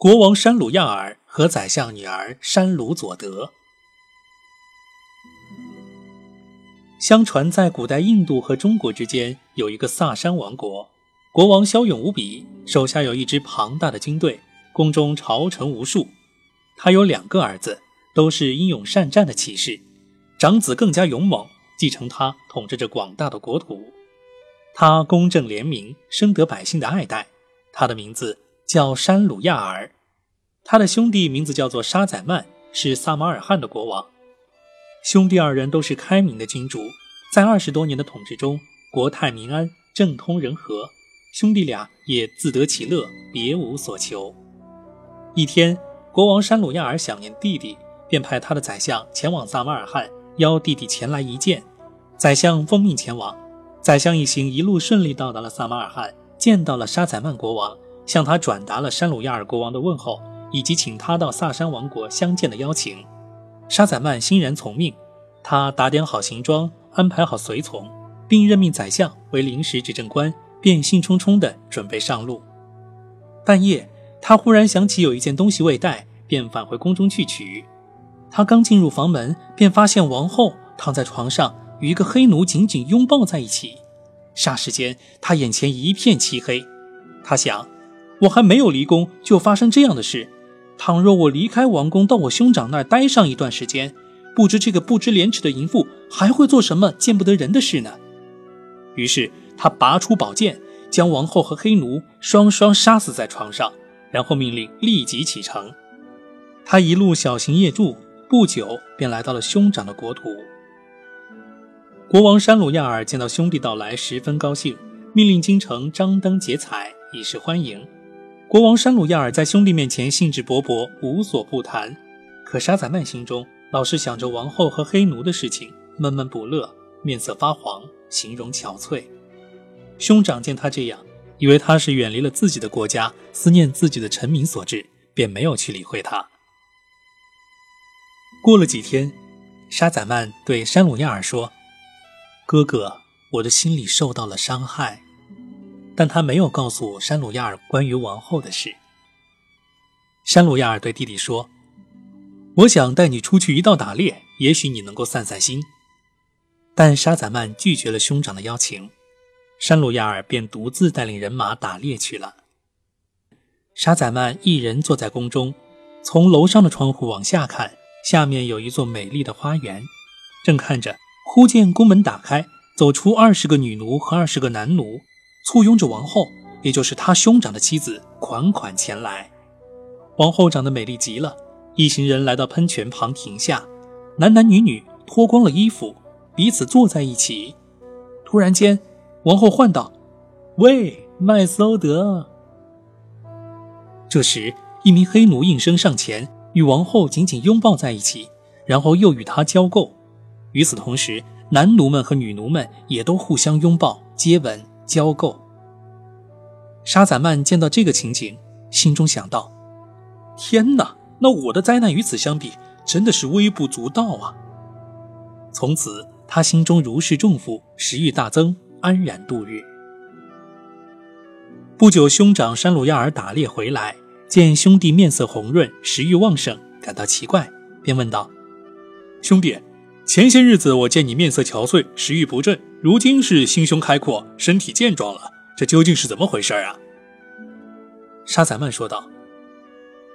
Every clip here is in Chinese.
国王山鲁亚尔和宰相女儿山鲁佐德。相传，在古代印度和中国之间有一个萨珊王国，国王骁勇无比，手下有一支庞大的军队，宫中朝臣无数。他有两个儿子，都是英勇善战的骑士，长子更加勇猛，继承他统治着广大的国土。他公正廉明，深得百姓的爱戴。他的名字。叫山鲁亚尔，他的兄弟名字叫做沙宰曼，是萨马尔汗的国王。兄弟二人都是开明的君主，在二十多年的统治中，国泰民安，政通人和，兄弟俩也自得其乐，别无所求。一天，国王山鲁亚尔想念弟弟，便派他的宰相前往萨马尔汗，邀弟弟前来一见。宰相奉命前往，宰相一行一路顺利到达了萨马尔汗，见到了沙宰曼国王。向他转达了山鲁亚尔国王的问候，以及请他到萨珊王国相见的邀请。沙宰曼欣然从命，他打点好行装，安排好随从，并任命宰相为临时执政官，便兴冲冲地准备上路。半夜，他忽然想起有一件东西未带，便返回宫中去取。他刚进入房门，便发现王后躺在床上，与一个黑奴紧紧拥抱在一起。霎时间，他眼前一片漆黑。他想。我还没有离宫，就发生这样的事。倘若我离开王宫，到我兄长那儿待上一段时间，不知这个不知廉耻的淫妇还会做什么见不得人的事呢？于是他拔出宝剑，将王后和黑奴双双杀死在床上，然后命令立即启程。他一路小行夜住，不久便来到了兄长的国土。国王山鲁亚尔见到兄弟到来，十分高兴，命令京城张灯结彩，以示欢迎。国王山鲁亚尔在兄弟面前兴致勃勃，无所不谈。可沙宰曼心中老是想着王后和黑奴的事情，闷闷不乐，面色发黄，形容憔悴。兄长见他这样，以为他是远离了自己的国家，思念自己的臣民所致，便没有去理会他。过了几天，沙宰曼对山鲁亚尔说：“哥哥，我的心里受到了伤害。”但他没有告诉山鲁亚尔关于王后的事。山鲁亚尔对弟弟说：“我想带你出去一道打猎，也许你能够散散心。”但沙宰曼拒绝了兄长的邀请，山鲁亚尔便独自带领人马打猎去了。沙宰曼一人坐在宫中，从楼上的窗户往下看，下面有一座美丽的花园。正看着，忽见宫门打开，走出二十个女奴和二十个男奴。簇拥着王后，也就是他兄长的妻子，款款前来。王后长得美丽极了。一行人来到喷泉旁停下，男男女女脱光了衣服，彼此坐在一起。突然间，王后唤道：“喂，麦斯欧德！”这时，一名黑奴应声上前，与王后紧紧拥抱在一起，然后又与她交媾。与此同时，男奴们和女奴们也都互相拥抱、接吻。交媾。沙宰曼见到这个情景，心中想到：“天哪，那我的灾难与此相比，真的是微不足道啊！”从此，他心中如释重负，食欲大增，安然度日。不久，兄长山鲁亚尔打猎回来，见兄弟面色红润，食欲旺盛，感到奇怪，便问道：“兄弟。”前些日子我见你面色憔悴，食欲不振，如今是心胸开阔，身体健壮了，这究竟是怎么回事啊？沙宰曼说道：“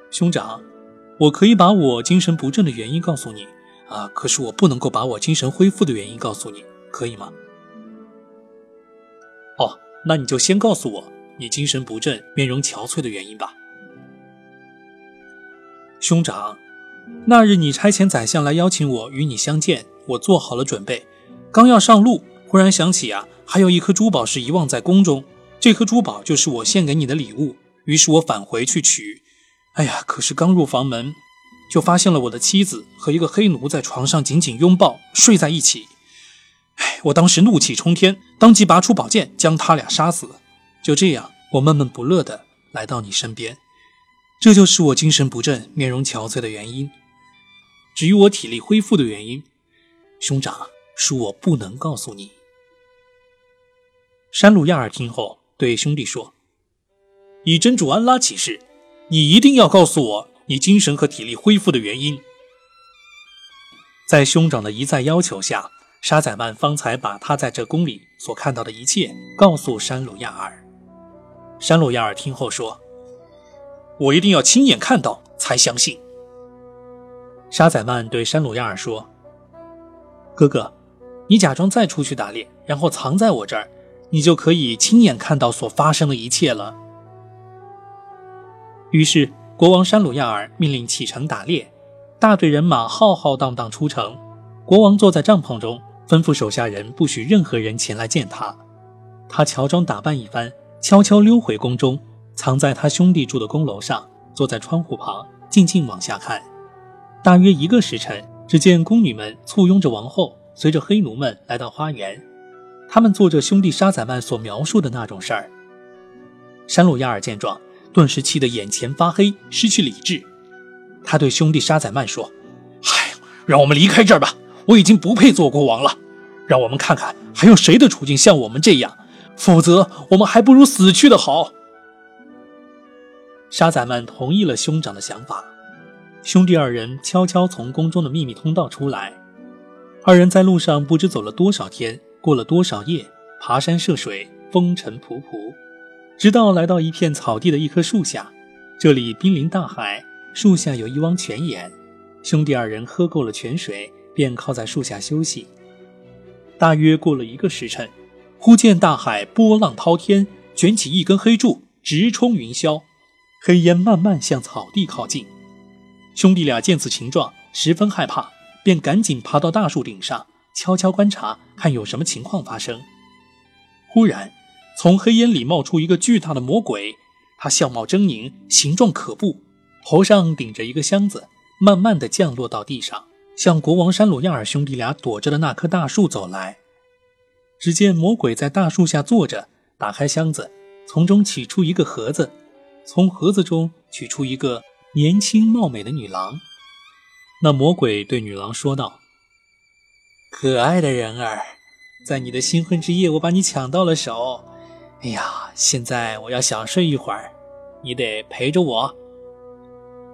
兄长，我可以把我精神不振的原因告诉你，啊，可是我不能够把我精神恢复的原因告诉你，可以吗？”哦，那你就先告诉我你精神不振、面容憔悴的原因吧，兄长。那日你差遣宰相来邀请我与你相见，我做好了准备，刚要上路，忽然想起啊，还有一颗珠宝是遗忘在宫中，这颗珠宝就是我献给你的礼物。于是我返回去取，哎呀，可是刚入房门，就发现了我的妻子和一个黑奴在床上紧紧拥抱睡在一起。哎，我当时怒气冲天，当即拔出宝剑将他俩杀死。就这样，我闷闷不乐的来到你身边。这就是我精神不振、面容憔悴的原因。至于我体力恢复的原因，兄长，恕我不能告诉你。山鲁亚尔听后对兄弟说：“以真主安拉起誓，你一定要告诉我你精神和体力恢复的原因。在兄长的一再要求下，沙宰曼方才把他在这宫里所看到的一切告诉山鲁亚尔。山鲁亚尔听后说：“我一定要亲眼看到才相信。”沙宰曼对山鲁亚尔说：“哥哥，你假装再出去打猎，然后藏在我这儿，你就可以亲眼看到所发生的一切了。”于是，国王山鲁亚尔命令启程打猎，大队人马浩浩荡荡出城。国王坐在帐篷中，吩咐手下人不许任何人前来见他。他乔装打扮一番，悄悄溜回宫中，藏在他兄弟住的宫楼上，坐在窗户旁，静静往下看。大约一个时辰，只见宫女们簇拥着王后，随着黑奴们来到花园，他们做着兄弟沙宰曼所描述的那种事儿。山鲁亚尔见状。顿时气得眼前发黑，失去理智。他对兄弟沙宰曼说：“嗨，让我们离开这儿吧！我已经不配做国王了。让我们看看还有谁的处境像我们这样，否则我们还不如死去的好。”沙宰曼同意了兄长的想法。兄弟二人悄悄从宫中的秘密通道出来。二人在路上不知走了多少天，过了多少夜，爬山涉水，风尘仆仆。直到来到一片草地的一棵树下，这里濒临大海，树下有一汪泉眼。兄弟二人喝够了泉水，便靠在树下休息。大约过了一个时辰，忽见大海波浪滔天，卷起一根黑柱，直冲云霄，黑烟慢慢向草地靠近。兄弟俩见此情状，十分害怕，便赶紧爬到大树顶上，悄悄观察，看有什么情况发生。忽然，从黑烟里冒出一个巨大的魔鬼，他相貌狰狞，形状可怖，头上顶着一个箱子，慢慢的降落到地上，向国王山鲁亚尔兄弟俩躲着的那棵大树走来。只见魔鬼在大树下坐着，打开箱子，从中取出一个盒子，从盒子中取出一个年轻貌美的女郎。那魔鬼对女郎说道：“可爱的人儿，在你的新婚之夜，我把你抢到了手。”哎呀，现在我要想睡一会儿，你得陪着我。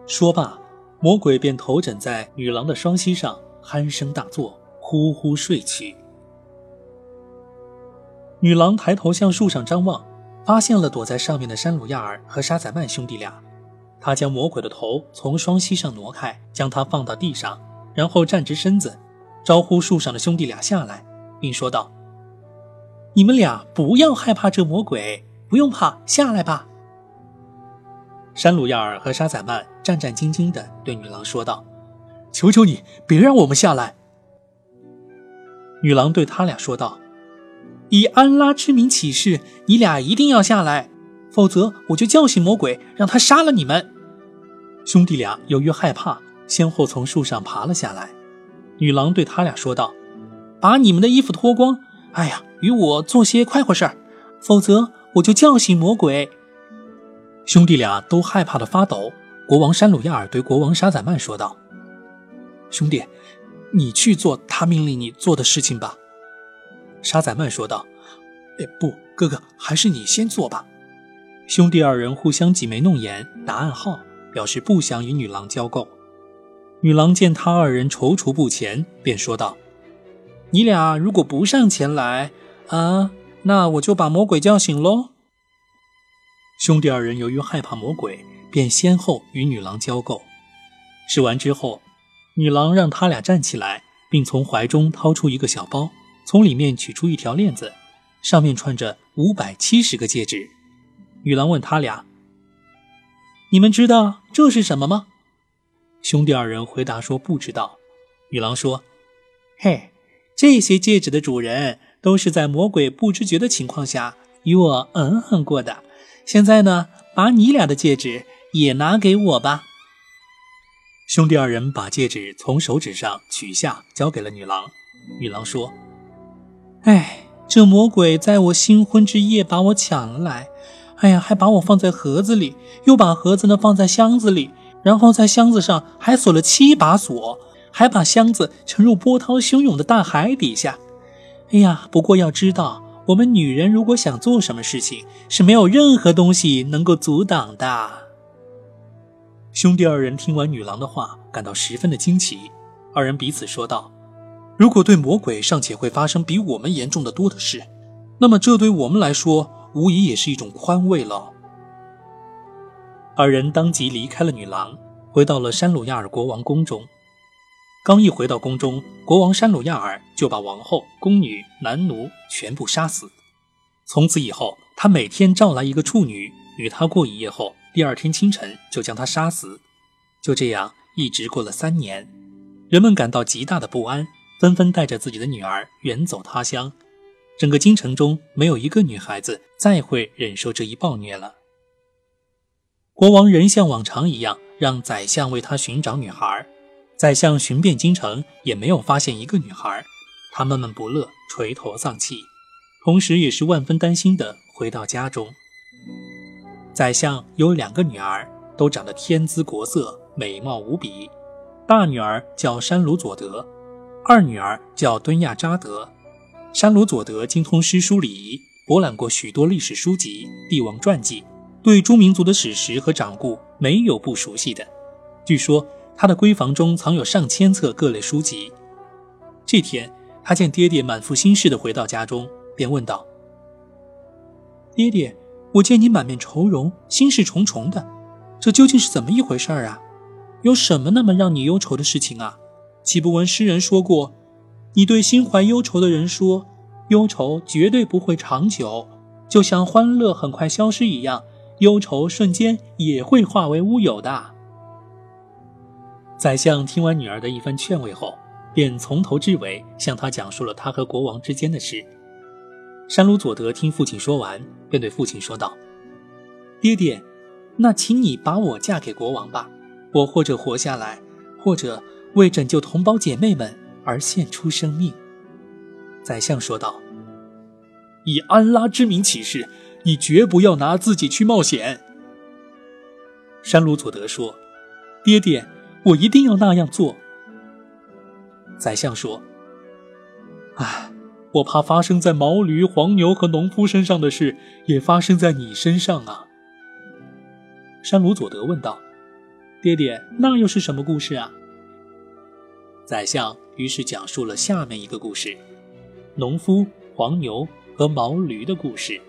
说罢，魔鬼便头枕在女郎的双膝上，鼾声大作，呼呼睡去。女郎抬头向树上张望，发现了躲在上面的山鲁亚尔和沙宰曼兄弟俩。他将魔鬼的头从双膝上挪开，将它放到地上，然后站直身子，招呼树上的兄弟俩下来，并说道。你们俩不要害怕这魔鬼，不用怕，下来吧。山鲁亚尔和沙宰曼战战兢兢地对女郎说道：“求求你，别让我们下来。”女郎对他俩说道：“以安拉之名起誓，你俩一定要下来，否则我就叫醒魔鬼，让他杀了你们。”兄弟俩由于害怕，先后从树上爬了下来。女郎对他俩说道：“把你们的衣服脱光。”哎呀，与我做些快活事儿，否则我就叫醒魔鬼。兄弟俩都害怕的发抖。国王山鲁亚尔对国王沙宰曼说道：“兄弟，你去做他命令你做的事情吧。”沙宰曼说道：“哎，不，哥哥，还是你先做吧。”兄弟二人互相挤眉弄眼，打暗号，表示不想与女郎交媾。女郎见他二人踌躇不前，便说道。你俩如果不上前来，啊，那我就把魔鬼叫醒喽。兄弟二人由于害怕魔鬼，便先后与女郎交媾。试完之后，女郎让他俩站起来，并从怀中掏出一个小包，从里面取出一条链子，上面串着五百七十个戒指。女郎问他俩：“你们知道这是什么吗？”兄弟二人回答说：“不知道。”女郎说：“嘿。”这些戒指的主人都是在魔鬼不知觉的情况下与我嗯哼过的。现在呢，把你俩的戒指也拿给我吧。兄弟二人把戒指从手指上取下，交给了女郎。女郎说：“哎，这魔鬼在我新婚之夜把我抢了来，哎呀，还把我放在盒子里，又把盒子呢放在箱子里，然后在箱子上还锁了七把锁。”还把箱子沉入波涛汹涌的大海底下。哎呀，不过要知道，我们女人如果想做什么事情，是没有任何东西能够阻挡的。兄弟二人听完女郎的话，感到十分的惊奇。二人彼此说道：“如果对魔鬼尚且会发生比我们严重的多的事，那么这对我们来说，无疑也是一种宽慰了。”二人当即离开了女郎，回到了山鲁亚尔国王宫中。刚一回到宫中，国王山鲁亚尔就把王后、宫女、男奴全部杀死。从此以后，他每天召来一个处女与他过一夜后，第二天清晨就将他杀死。就这样一直过了三年，人们感到极大的不安，纷纷带着自己的女儿远走他乡。整个京城中没有一个女孩子再会忍受这一暴虐了。国王仍像往常一样，让宰相为他寻找女孩。宰相寻遍京城，也没有发现一个女孩。他闷闷不乐，垂头丧气。同时，也是万分担心的回到家中。宰相有两个女儿，都长得天姿国色，美貌无比。大女儿叫山鲁佐德，二女儿叫敦亚扎德。山鲁佐德精通诗书礼仪，博览过许多历史书籍、帝王传记，对诸民族的史实和掌故没有不熟悉的。据说他的闺房中藏有上千册各类书籍。这天，他见爹爹满腹心事的回到家中。便问道：“爹爹，我见你满面愁容，心事重重的，这究竟是怎么一回事儿啊？有什么那么让你忧愁的事情啊？岂不闻诗人说过，你对心怀忧愁的人说，忧愁绝对不会长久，就像欢乐很快消失一样，忧愁瞬间也会化为乌有的。”宰相听完女儿的一番劝慰后，便从头至尾向他讲述了他和国王之间的事。山鲁佐德听父亲说完，便对父亲说道：“爹爹，那请你把我嫁给国王吧，我或者活下来，或者为拯救同胞姐妹们而献出生命。”宰相说道：“以安拉之名起誓，你绝不要拿自己去冒险。”山鲁佐德说：“爹爹，我一定要那样做。”宰相说：“唉。”我怕发生在毛驴、黄牛和农夫身上的事，也发生在你身上啊。”山鲁佐德问道。“爹爹，那又是什么故事啊？”宰相于是讲述了下面一个故事：农夫、黄牛和毛驴的故事。